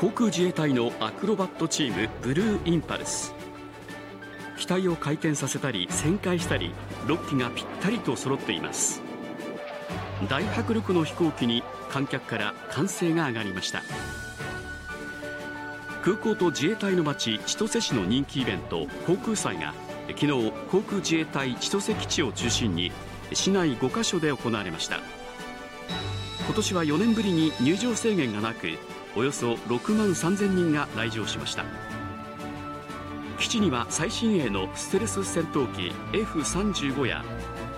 航空自衛隊のアクロバットチームブルーインパルス。機体を回転させたり旋回したり6機がぴったりと揃っています。大迫力の飛行機に観客から歓声が上がりました。空港と自衛隊の町千歳市の人気イベント航空祭が昨日航空自衛隊千歳基地を中心に市内5カ所で行われました。今年は4年ぶりに入場制限がなくおよそ6万3000人が来場しました。基地には最新鋭のステルス戦闘機 F35 や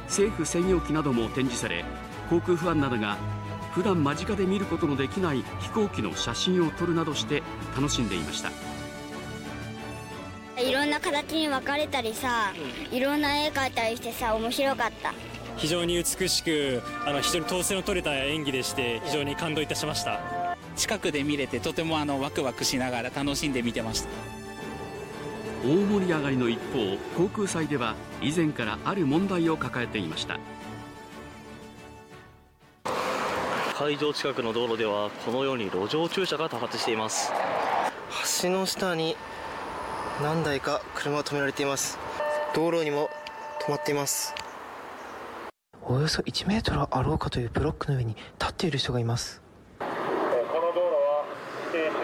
政府専用機なども展示され航空ファンなどが普段間近で見ることのできない飛行機の写真を撮るなどして楽しんでいました。いろんな形に分かれたりさいろんな絵描いたりしてさ面白かった。非常に美しくあの非常に統制の取れた演技でして非常に感動いたしました近くで見れてとてもあのワクワクしながら楽しんで見てました。大盛り上がりの一方航空祭では以前からある問題を抱えていました。会場近くの道路ではこのように路上駐車が多発しています。橋の下に何台か車が止められています。道路にも止まっています。およそ1メートルあろうかというブロックの上に立っている人がいます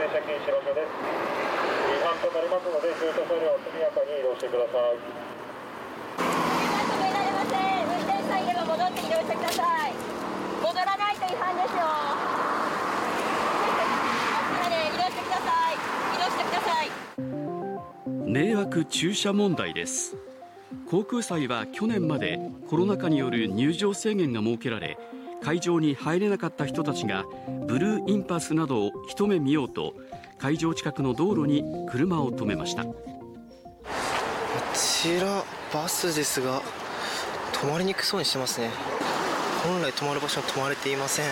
車禁止場所です違反となりますので駐車車両を速やかに移動してください迷惑駐車問題です航空祭は去年までコロナ禍による入場制限が設けられ会場に入れなかった人たちがブルーインパスなどを一目見ようと会場近くの道路に車を止めました。こちらバスですが止まりにくそうにしてますね。本来止まる場所は止まれていません。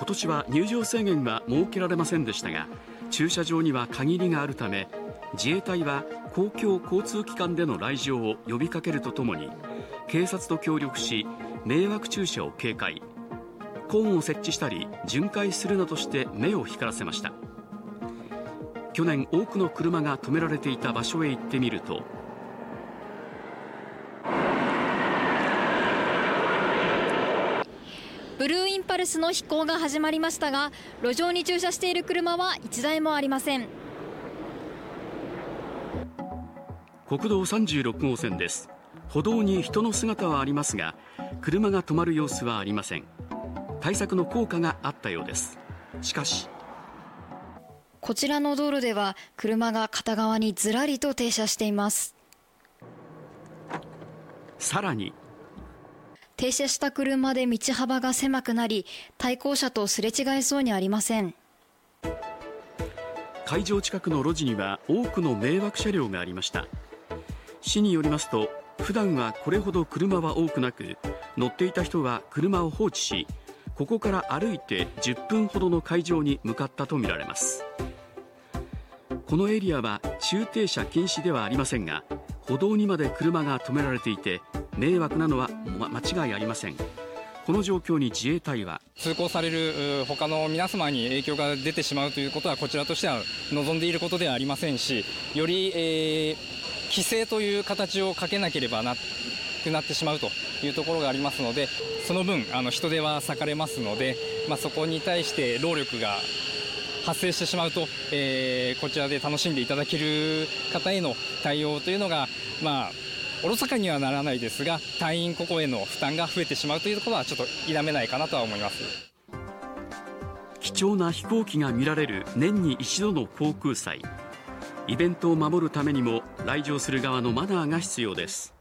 今年は入場制限は設けられませんでしたが駐車場には限りがあるため自衛隊は公共交通機関での来場を呼びかけるとともに警察と協力し迷惑駐車を警戒。コーンを設置したり巡回するなどして目を光らせました。去年多くの車が止められていた場所へ行ってみるとブルーインパルスの飛行が始まりましたが路上に駐車している車は1台もありません。国道36号線です歩道に人の姿はありますが車が止まる様子はありません。対策の効果があったようです。しかしこちらの道路では車が片側にずらりと停車しています。さらに停車した車で道幅が狭くなり対向車とすれ違いそうにありません。会場近くの路地には多くの迷惑車両がありました。市によりますと普段はこれほど車は多くなく乗っていた人は車を放置しここから歩いて10分ほどの会場に向かったとみられます。このエリアは駐停車禁止ではありませんが歩道にまで車が止められていて迷惑なのは間違いありません。この状況に自衛隊は通行される他の皆様に影響が出てしまうということはこちらとしては望んでいることではありませんしより、えー、規制という形をかけなければなくなってしまうというところがありますのでその分あの人手は割かれますので、まあ、そこに対して労力が発生してしまうと、えー、こちらで楽しんでいただける方への対応というのが、まあ、おろそかにはならないですが隊員個々への負担が増えてしまうというところはちょっと否めないかなとは思います。貴重な飛行機が見られる年に一度の航空祭。イベントを守るためにも来場する側のマナーが必要です。